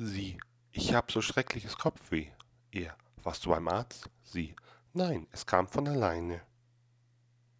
Sie. Ich hab so schreckliches Kopfweh. Er. Warst du beim Arzt? Sie. Nein, es kam von alleine.